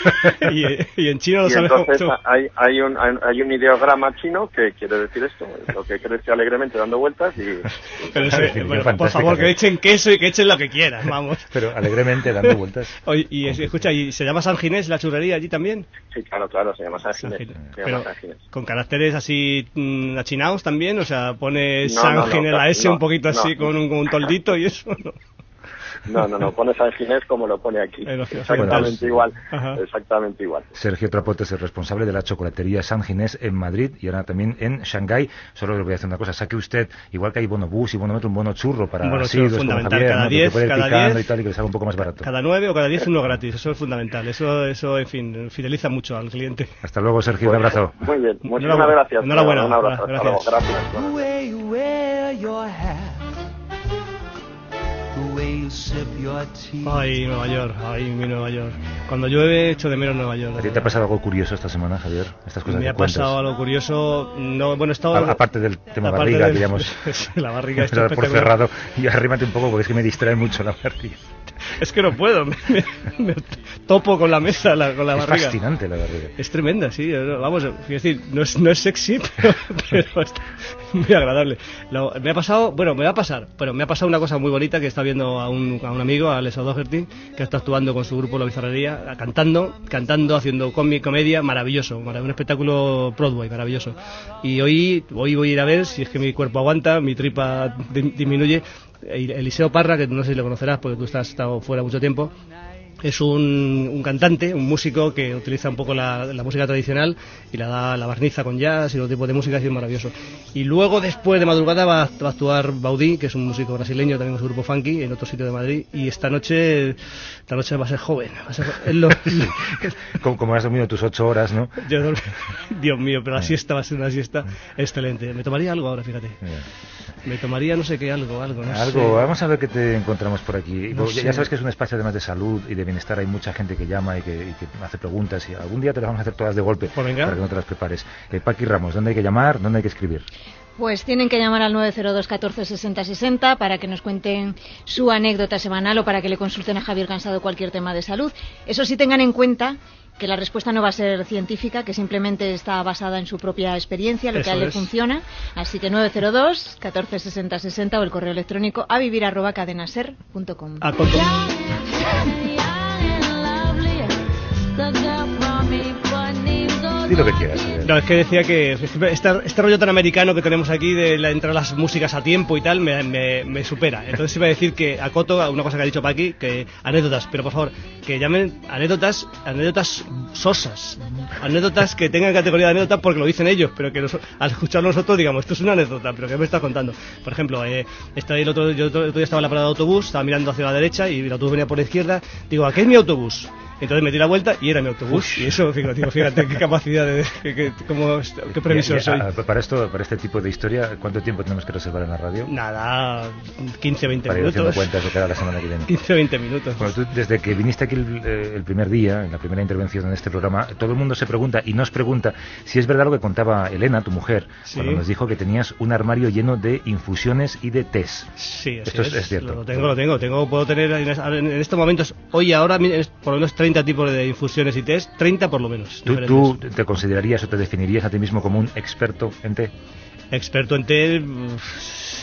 y, y en chino lo y sabemos. entonces hay, hay, un, hay, hay un ideograma chino que quiere decir esto, lo que crece alegremente dando vueltas y... Pero ese- Definición bueno, por favor, que echen queso y que echen lo que quieran, vamos. Pero alegremente dando vueltas. Oye, y es- escucha, ¿y se llama San Ginés la churrería allí también? Sí, claro, claro, se llama San San Ginés. Ginés. Se llama Pero San Ginés. con caracteres así mm, achinados también, o sea, pone No, San no, no, Ginés la S no, un poquito así no. con, un, con un toldito y eso. ¿no? No, no, no, pone San Ginés como lo pone aquí. Exactamente igual, Ajá. exactamente igual. Sergio Trapote es el responsable de la chocolatería San Ginés en Madrid y ahora también en Shanghái. Solo le voy a decir una cosa, saque usted, igual que hay bono bus y bono metro, un bono churro para asiduos churro como fundamental, Javier, cada ¿no? Que 10, puede ir cada picando 10. y tal y que les haga un poco más barato. Cada nueve o cada diez uno gratis, eso es fundamental. Eso, eso en fin, fideliza mucho al cliente. Hasta luego, Sergio, un abrazo. Muy bien, muchísimas Enhorabuena. gracias. Enhorabuena. Un abrazo, hasta luego. Gracias. Ay, Nueva York, ay, mi Nueva York. Cuando llueve, echo de menos Nueva York. ¿A ti te ha pasado algo curioso esta semana, Javier? Estas cosas Me ha cuentas. pasado algo curioso. No, bueno, he estado. A- aparte del tema aparte barriga, del- que ya hemos Sí, la barriga está por cerrado. Y arrímate un poco porque es que me distrae mucho la barriga. Es que no puedo, me, me- me topo con la mesa, la- con la es barriga. fascinante la barriga. Es tremenda, sí. Vamos, es decir, no es, no es sexy, pero, pero es muy agradable. Lo- me ha pasado, bueno, me va a pasar, pero me ha pasado una cosa muy bonita que está viendo a un, a un amigo, a Alex O'Doherty, que está actuando con su grupo La Bizarrería, cantando, cantando, haciendo comi- comedia, maravilloso, marav- un espectáculo Broadway, maravilloso. Y hoy, hoy voy a ir a ver si es que mi cuerpo aguanta, mi tripa di- disminuye. Eliseo Parra, que no sé si lo conocerás porque tú estás estado fuera mucho tiempo, es un, un cantante, un músico que utiliza un poco la, la música tradicional y la da la barniza con jazz y otro tipo de música es maravilloso. Y luego después de madrugada va, a- va a actuar Baudí, que es un músico brasileño también con su grupo funky en otro sitio de Madrid y esta noche esta noche va a ser joven. Va a ser, es lo- Como, como has dormido tus ocho horas, ¿no? yo Dios mío, pero la siesta va a ser una siesta excelente. Me tomaría algo ahora, fíjate. Me tomaría no sé qué algo, algo. No Algo, sé. vamos a ver qué te encontramos por aquí. No. Ya sabes que es un espacio además de salud y de bienestar, hay mucha gente que llama y que, y que hace preguntas y algún día te las vamos a hacer todas de golpe Pues venga. para que no te las prepares. Eh, Paqui Ramos, ¿dónde hay que llamar? ¿Dónde hay que escribir? Pues tienen que llamar al 902 14 60 60 para que nos cuenten su anécdota semanal o para que le consulten a Javier Cansado cualquier tema de salud. Eso sí tengan en cuenta que la respuesta no va a ser científica, que simplemente está basada en su propia experiencia, lo Eso que a él le funciona. Así que 902 14 60 60 o el correo electrónico a vivir arroba cadenaser.com. Di lo que quieras. No, es que decía que este, este rollo tan americano que tenemos aquí de la, entrar las músicas a tiempo y tal me, me- me supera. Entonces iba a decir que acoto a una cosa que ha dicho Paqui, que anécdotas, pero por favor, que llamen anécdotas, anécdotas sosas, anécdotas que tengan categoría de anécdota porque lo dicen ellos, pero que nos- al escucharlo nosotros digamos, esto es una anécdota, pero ¿qué me estás contando? Por ejemplo, eh, estaba el otro, yo otro, otro día estaba en la parada de autobús, estaba mirando hacia la derecha y el autobús venía por la izquierda, digo, ¿a qué es mi autobús? Entonces me di la vuelta y era mi autobús. Y eso, fíjate, fíjate qué capacidad de. qué, qué- cómo- qué previsor soy. para esto, para este tipo de historia, ¿cuánto tiempo tenemos que reservar en la radio? Nada, 15, 20 Para ir minutos. cuentas de cada la semana que viene. 15, 20 minutos. Bueno, tú, desde que viniste aquí el, eh, el primer día, en la primera intervención en este programa, todo el mundo se pregunta y nos pregunta si es verdad lo que contaba Elena, tu mujer, Sí. cuando nos dijo que tenías un armario lleno de infusiones y de tés. Sí, Esto es, es cierto. Lo tengo, lo tengo. tengo puedo tener en, es- en estos momentos, hoy ahora, mi- es por lo menos 30 tipos de infusiones y test, 30 por lo menos. ¿Tú, diferentes. tú te considerarías o te definirías a ti mismo como un experto en té? Experto en té,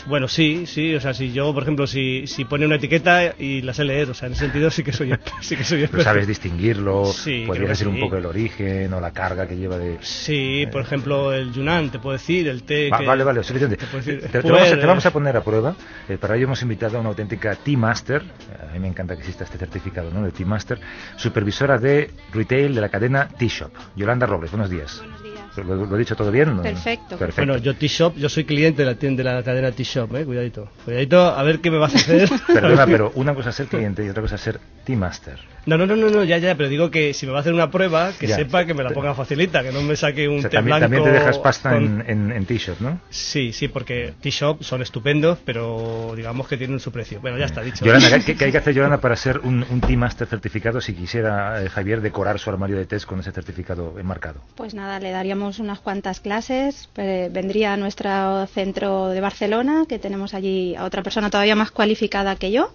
bueno, sí, sí, o sea, si yo, por ejemplo, si, si pone una etiqueta y la sé leer, o sea, en ese sentido sí que soy, sí que soy Pero experto. sabes distinguirlo, Sí, podría decir un poco el origen o la carga que lleva de... Sí, por ejemplo, el Yunnan, te puedo decir, el té Va- que... vale, vale, suficiente. te puedo decir, Te, te puer, vamos a, te vamos eh, a poner a prueba. Eh, para ello hemos invitado a una auténtica Tea Master. A mí me encanta que exista este certificado ¿no? de Tea Master. Supervisora de retail de la cadena Tea Shop. Yolanda Robles, buenos días. Buenos días. ¿Lo, lo he dicho todo bien? Perfecto. Perfecto. Bueno, yo T-Shop, yo soy cliente de la tienda de la cadena T-Shop, eh, cuidadito. Cuidadito, a ver qué me vas a hacer. Perdona, pero una cosa es ser cliente y otra cosa es ser Tea Master. No, no, no, no, no, ya, ya, pero digo que si me va a hacer una prueba, que Ya. sepa que me la ponga facilita, que no me saque un O sea, también, blanco. también te dejas pasta con- en, en, en Tea Shop, ¿no? Sí, sí, porque T-Shop son estupendos, pero digamos que tienen su precio. Bueno, ya está dicho. Yolanda, ¿qué, qué hay que hacer, Yolanda, para ser un, un Tea Master certificado si quisiera eh, Javier decorar su armario de test con ese certificado enmarcado? Pues nada, le daríamos unas cuantas clases. eh, vendría a nuestro centro de Barcelona, que tenemos allí a otra persona todavía más cualificada que yo,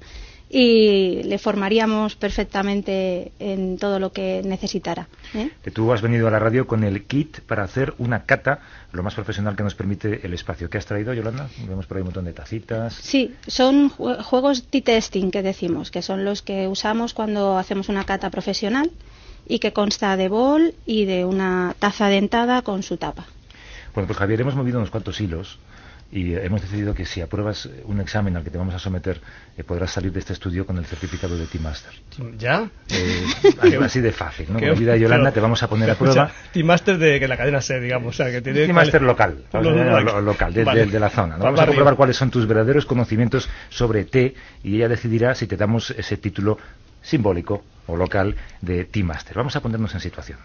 y le formaríamos perfectamente en todo lo que necesitara. ¿eh? Tú has venido a la radio con el kit para hacer una cata lo más profesional que nos permite el espacio. ¿Qué has traído, Yolanda? Vemos por ahí un montón de tacitas. Sí, son jue- juegos T-testing que decimos, que son los que usamos cuando hacemos una cata profesional y que consta de bol y de una taza dentada con su tapa. Bueno, pues Javier, hemos movido unos cuantos hilos y eh, hemos decidido que si apruebas eh, un examen al que te vamos a someter, eh, podrás salir de este estudio con el certificado de Team Master. ¿Ya? Eh, así, de fácil, ¿no? Con de Yolanda pero- te vamos a poner a prueba. Team Master de que la cadena ser, digamos. O sea, que tiene Team Master local, Lo- llamarlo lo- lo- local, de, Vale. de- de la zona. ¿no? Va Vamos a comprobar cuáles son tus verdaderos conocimientos sobre té y ella decidirá si te damos ese título simbólico o local de Team Master. Vamos a ponernos en situación.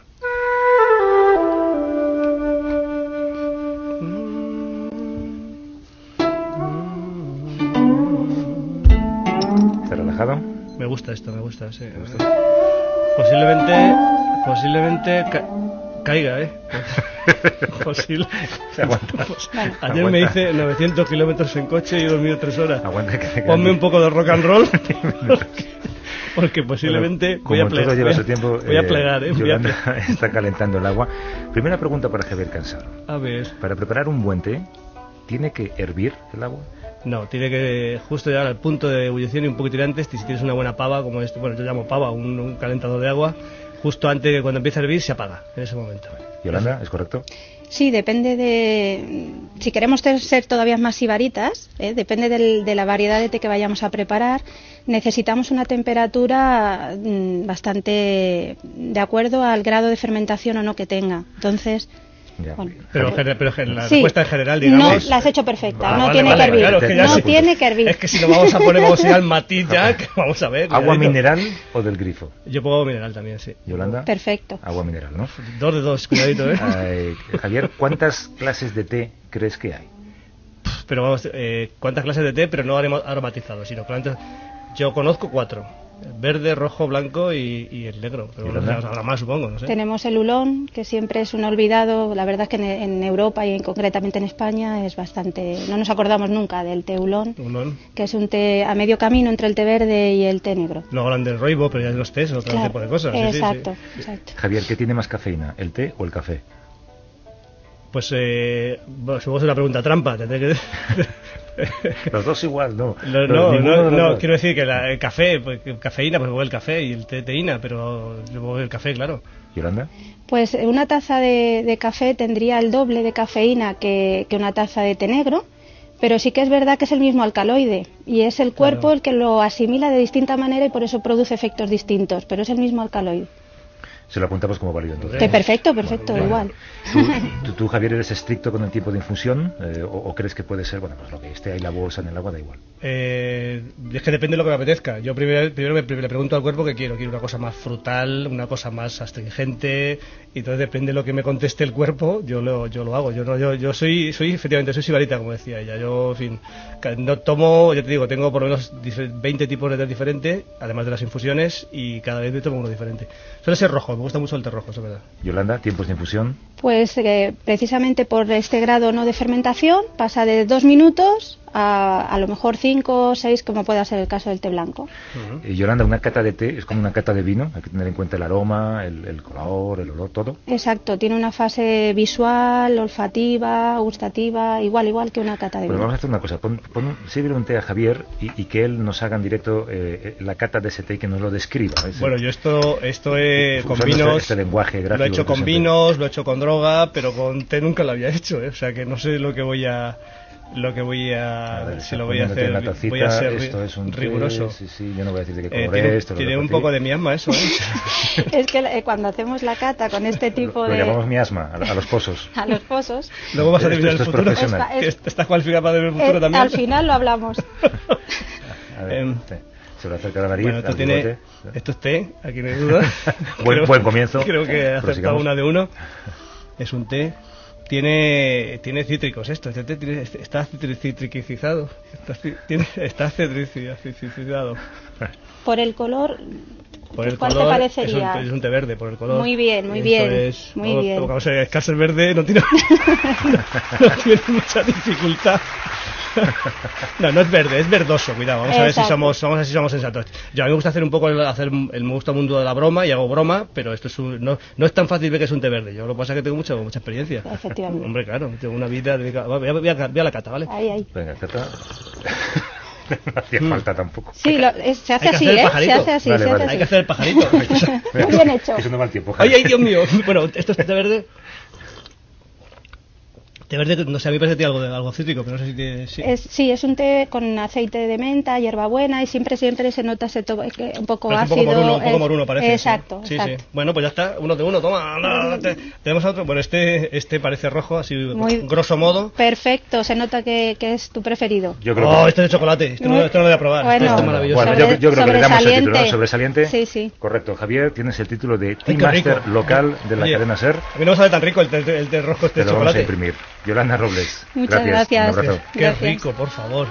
¿Estás relajado? Me gusta esto, me gusta, sí. me gusta. Posiblemente, posiblemente ca- caiga, ¿eh? Posible. Se aguanta. Pues. Ayer Aguanta. me hice 900 kilómetros en coche y he dormido tres horas. Aguanta que Ponme un poco de rock and roll. porque, posiblemente Bueno, voy a plegar. Voy, a- tiempo, voy a eh, plegar, ¿eh? Voy a, Yolanda plegar. está calentando el agua. Primera pregunta para Javier Cansado. a ver. Para preparar un buen té, ¿tiene que hervir el agua? No, tiene que justo llegar al punto de ebullición y un poquito antes. Si tienes una buena pava, como este, bueno, yo llamo pava, un, un calentador de agua, justo antes de que cuando empiece a hervir se apaga en ese momento. Yolanda, ¿es correcto? Sí, depende de. Si queremos ser todavía más sibaritas, ¿eh? depende del- de la variedad de té que vayamos a preparar, necesitamos una temperatura mm, bastante de acuerdo al grado de fermentación o no que tenga. Entonces. Bueno. Pero, pero la Sí. respuesta en general, digamos. no la has hecho perfecta, Ah, no vale, tiene vale, que hervir. claro, es que ya no sí. tiene que hervir. Es que si lo vamos a poner, vamos a ir al matiz ya, que vamos a ver. ¿Agua mineral o del grifo? Yo pongo mineral también, sí. Yolanda, Perfecto. agua mineral, ¿no? Dos de dos, cuidadito, ¿eh? Ay, Javier, ¿cuántas clases de té crees que hay? Pero vamos, eh, ¿cuántas clases de té? Pero no aroma- aromatizados, sino plantas. Yo conozco cuatro: verde, rojo, blanco y, y el negro. Pero bueno, habrá más, supongo, no sé. Tenemos el ulón, que siempre es un olvidado. La verdad es que en, en Europa y en- concretamente en España es bastante. No nos acordamos nunca del té ulón, Ulón. que es un té a medio camino entre el té verde y el té negro. Luego hablan del roibo, pero ya de los tés, otro Claro, tipo de cosas. sí, sí, sí. exacto, exacto. Javier, ¿qué tiene más cafeína, el té o el café? Pues eh, bueno, supongo que es una pregunta trampa. Tendré que. Los dos igual, no. No, no, no, no, quiero decir que la- el café, pues, cafeína, pues el café y el té teína, pero el café, claro. Yolanda, Pues eh, una taza de, de café tendría el doble de cafeína que, que una taza de té negro, pero sí que es verdad que es el mismo alcaloide y es el cuerpo Claro. el que lo asimila de distinta manera y por eso produce efectos distintos, pero es el mismo alcaloide. Se lo apuntamos como válido entonces. Que perfecto, perfecto, Vale. igual. ¿Tú, tú, tú, Javier, eres estricto con el tipo de infusión eh, o, o crees que puede ser, bueno, pues lo que esté ahí la bolsa en el agua da igual? Eh, es que depende de lo que me apetezca. Yo primero, primero me, le pregunto al cuerpo qué quiero. Quiero una cosa más frutal, una cosa más astringente. Y entonces depende de lo que me conteste el cuerpo, yo lo, yo lo hago. Yo no, yo, yo soy, soy efectivamente, soy sibarita, como decía ella. Yo, en fin, no tomo, ya te digo, tengo por lo menos dife- 20 tipos de té diferentes, además de las infusiones, y cada vez me tomo uno diferente. Suele ser rojo, me gusta mucho el té rojo, eso es verdad. Yolanda, tiempos de infusión. Pues eh, precisamente por este grado no de fermentación pasa de dos minutos a a lo mejor cinco o seis, como pueda ser el caso del té blanco. Eh, Yolanda, una cata de té es como una cata de vino. Hay que tener en cuenta el aroma, el, el color, el olor, todo. Exacto, tiene una fase visual, olfativa, gustativa, igual igual que una cata de Bueno, vino. vamos a hacer una cosa. Pon, pon, sírvele un té a Javier y, y que él nos haga en directo eh, eh, la cata de ese té y que nos lo describa. Ese- Bueno, yo esto, esto he, vinos, este- este lenguaje lo he hecho con siempre- vinos, lo he hecho con droga, pero con té nunca lo había hecho, ¿eh? o sea que no sé lo que voy a, lo que voy a, A ver, si lo voy a hacer, en la tacita, voy a ser esto es un té, riguroso. sí, sí, yo no voy a decir de qué Eh, color tiene es, lo un poco de mi alma eso, ¿eh? Es que eh, cuando hacemos la cata con este tipo Lo de... llamamos miasma, a, a los pozos. a los pozos, Luego vas a Esto- adivinar el esto es futuro. Es- Que ¿Estás cualificado para ver el futuro también? al final lo hablamos. A ver, Em, sí. Se lo acerca a la nariz, Bueno, esto tiene, bigote. esto es té, aquí no hay duda. Buen- buen comienzo. Creo que he acertado una de uno. Es un té. Tiene, tiene cítricos esto, este té tiene- está citri- citriquizado. Está, tiene, está. Por el color, Por el ¿cuál color, te parecería? Es un, es un té verde, por el color. Muy bien, muy bien, es- muy bien. Vamos a ver, es que al ser verde no tiene, no tiene mucha dificultad. No, no es verde, es verdoso, cuidado. Vamos a ver si somos, vamos a ver si somos sensatos. Yo a mí me gusta hacer un poco el, hacer el me gusta mundo de la broma y hago broma, pero esto es un- no, no es tan fácil ver que es un té verde. Yo lo que pasa es que tengo mucha, mucha experiencia. Efectivamente. Hombre, claro, tengo una vida dedicada. Voy a, voy a- voy a la cata, ¿vale? Ahí, ahí. Venga, cata. no hacía Mm. falta tampoco. Sí, lo- es- se hace Hay así, ¿eh? Se hace así, Vale, se vale. hace Hay así. que hacer el pajarito. Muy bien hecho. Que eso no va al tiempo. ¡Ay, ay, Dios mío! Bueno, esto es té verde. Té verde, no sé, a mí me parece que tiene algo, de, algo cítrico, pero no sé si tiene... sí. Es, sí, es un té con aceite de menta, hierbabuena y siempre siempre se nota ese toque un poco Parece ácido. un poco moruno, un poco es- moruno parece. Exacto, Sí, exacto. sí. Bueno, pues ya está, uno de uno, toma. no, te- tenemos otro. Bueno, este, este parece rojo, así Muy- grosso modo. Perfecto, se nota que, que es tu preferido. Yo creo Oh, que... este de chocolate, este no, Muy- esto no lo voy a probar. Bueno, este es maravilloso. Bueno, Sobre- yo, yo creo que le damos el título, ¿no? sobresaliente. Sí, sí. Correcto. Javier, tienes el título de Team qué Master rico. local de la Oye, cadena SER. A mí no me sabe tan rico el té, el té rojo este Te de lo vamos a chocolate. imprimir. Yolanda Robles. Muchas Un gracias. abrazo. Qué Gracias. rico, por favor.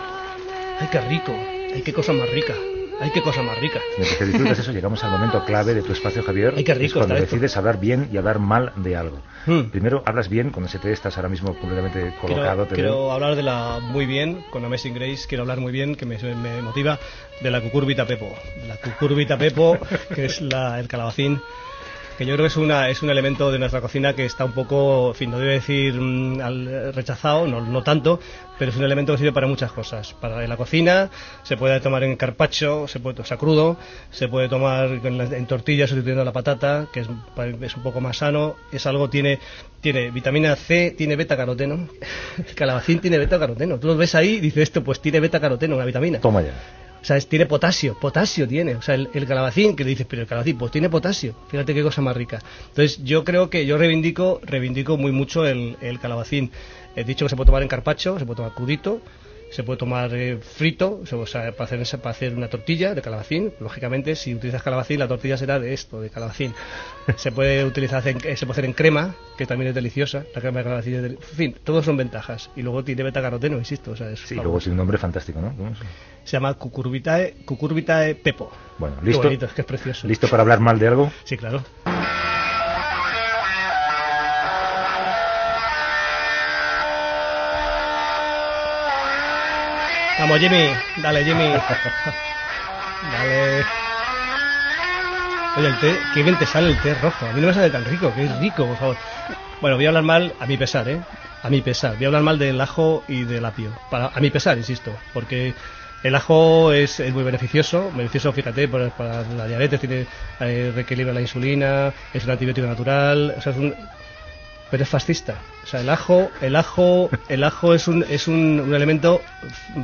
Ay, qué rico. Ay, qué cosa más rica. Ay, qué cosa más rica. Mientras que disfrutas eso, llegamos al momento clave de tu espacio, Javier. Ay, qué Es rico cuando está esto. decides hablar bien y hablar mal de algo. Hmm. Primero, hablas bien, con ese té estás ahora mismo completamente colocado. Quiero, quiero hablar de la muy bien, con Amazing Grace, quiero hablar muy bien, que me, me motiva, de la cucurbita pepo. La cucurbita pepo, que es la, el calabacín, que yo creo que es, una, es un elemento de nuestra cocina que está un poco, en fin, no debo decir mm, al- rechazado, no, no tanto, pero es un elemento que sirve para muchas cosas. Para la cocina, se puede tomar en carpaccio, se puede, o sea, crudo, se puede tomar en, la- en tortillas sustituyendo la patata, que es, un poco más sano, es algo, tiene, tiene vitamina C, tiene beta caroteno, el calabacín tiene beta caroteno, tú lo ves ahí y dices esto, pues tiene beta caroteno, una vitamina. Toma ya. O sea, es- tiene potasio, potasio tiene. O sea, el, el calabacín, que le dices, pero el calabacín, pues tiene potasio. Fíjate qué cosa más rica. Entonces, yo creo que yo reivindico, reivindico muy mucho el, el calabacín. He dicho que se puede tomar en carpacho, se puede tomar crudito, se puede tomar eh, frito, o sea, para hacer, para hacer una tortilla de calabacín. Lógicamente, si utilizas calabacín, la tortilla será de esto, de calabacín. Se puede utilizar, en- eh, se puede hacer en crema, que también es deliciosa. La crema de calabacín es deli- En fin, todos son ventajas. Y luego tiene beta-caroteno, insisto. O sea, es Sí, luego tiene un nombre fantástico, ¿no? ¿Cómo se- Se llama Cucurbitae, Cucurbitae pepo. Bueno, listo. bonito, es que es precioso. ¿Listo para hablar mal de algo? Sí, claro. Vamos, Jimmy. Dale, Jimmy. Dale. Oye, el té, qué bien te sale el té rojo. A mí no me sale tan rico, es rico, por favor. Bueno, voy a hablar mal, a mi pesar, ¿eh? A mi pesar. Voy a hablar mal del ajo y del apio. Para, a mi pesar, insisto. Porque el ajo es, es muy beneficioso. Beneficioso, fíjate, para, para la diabetes, tiene, eh, reequilibra la insulina, es un antibiótico natural. O sea, es un, pero es fascista. O sea, el ajo, el ajo, el ajo es un, es un, un elemento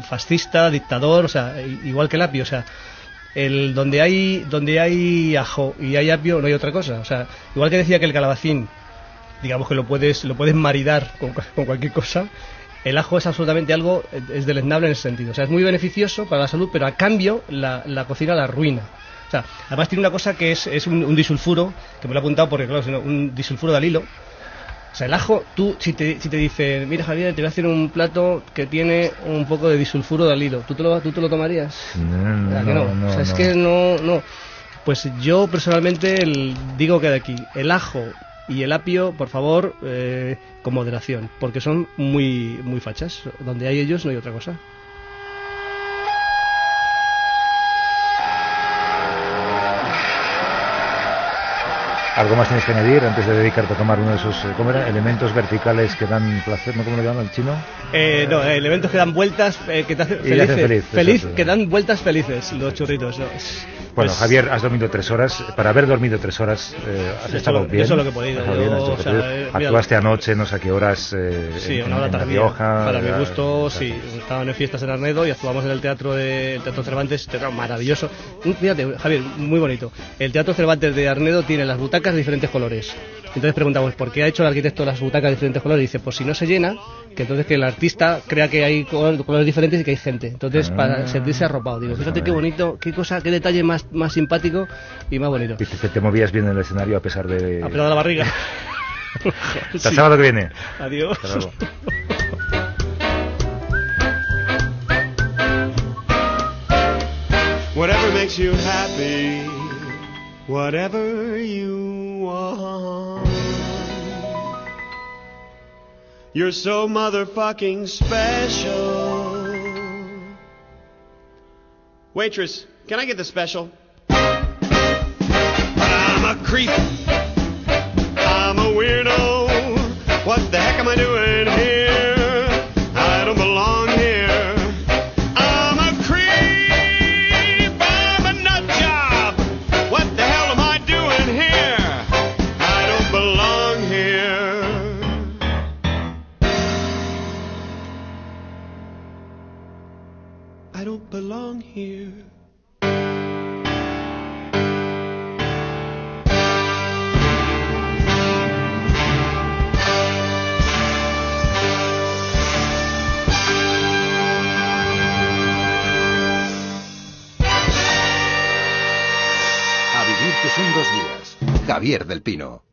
fascista, dictador, o sea, igual que el apio, o sea, el donde hay, donde hay ajo y hay apio no hay otra cosa. O sea, igual que decía que el calabacín, digamos que lo puedes, lo puedes maridar con, con cualquier cosa. El ajo es absolutamente algo, eh, es deleznable en ese sentido. O sea, es muy beneficioso para la salud, pero a cambio la, la cocina la arruina. Además tiene una cosa que es, es un, un disulfuro, que me lo he apuntado porque, claro, un disulfuro de alilo, o sea, el ajo, tú, si te, si te dice, mira Javier, te voy a hacer un plato que tiene un poco de disulfuro de alilo, ¿tú te lo, tú te lo tomarías? No, ¿Verdad que no? no, o sea, es que no, no. Pues yo personalmente el- digo que de aquí, el ajo y el apio, por favor, eh, con moderación, porque son muy, muy fachas. Donde hay ellos no hay otra cosa. ¿Algo más tienes que añadir antes de dedicarte a tomar uno de esos, eh, ¿cómo era? Elementos verticales que dan placer, ¿no? ¿Cómo lo llama el chino? Eh, no, eh, elementos que dan vueltas, eh, que te hacen hacen felices. feliz, exacto. que dan vueltas felices, los churritos. ¿no? Es- Bueno, pues, Javier, has dormido tres horas. Para haber dormido tres horas, eh, has estado solo- yo bien. solo que he podido, bien, yo, o sea, bien. eh, mira- Actuaste anoche, no sé a qué horas. Sí, en, una hora tardía. Rioja. Para mi gusto, exacto. sí. Estaban en fiestas en Arnedo y actuamos en el teatro de el Teatro Cervantes, teatro maravilloso. Mm, Fíjate, Javier, muy bonito. El Teatro Cervantes de Arnedo tiene las butacas de diferentes colores. Entonces preguntamos, ¿por qué ha hecho el arquitecto las butacas de diferentes colores? Y dice, pues si no se llena, que entonces que el artista crea que hay col- colores diferentes y que hay gente. Entonces, Ah. para sentirse arropado. Digo, fíjate qué bonito, qué cosa, qué detalle más, más simpático y más bonito. Y te, te movías bien en el escenario a pesar de. A pesar de la barriga. Hasta el Sí. sábado que viene. Adiós. Hasta luego. Whatever makes you happy, whatever you want. You're so motherfucking special. Waitress, can I get the special? I'm a creep. I'm a weirdo. Javier del Pino.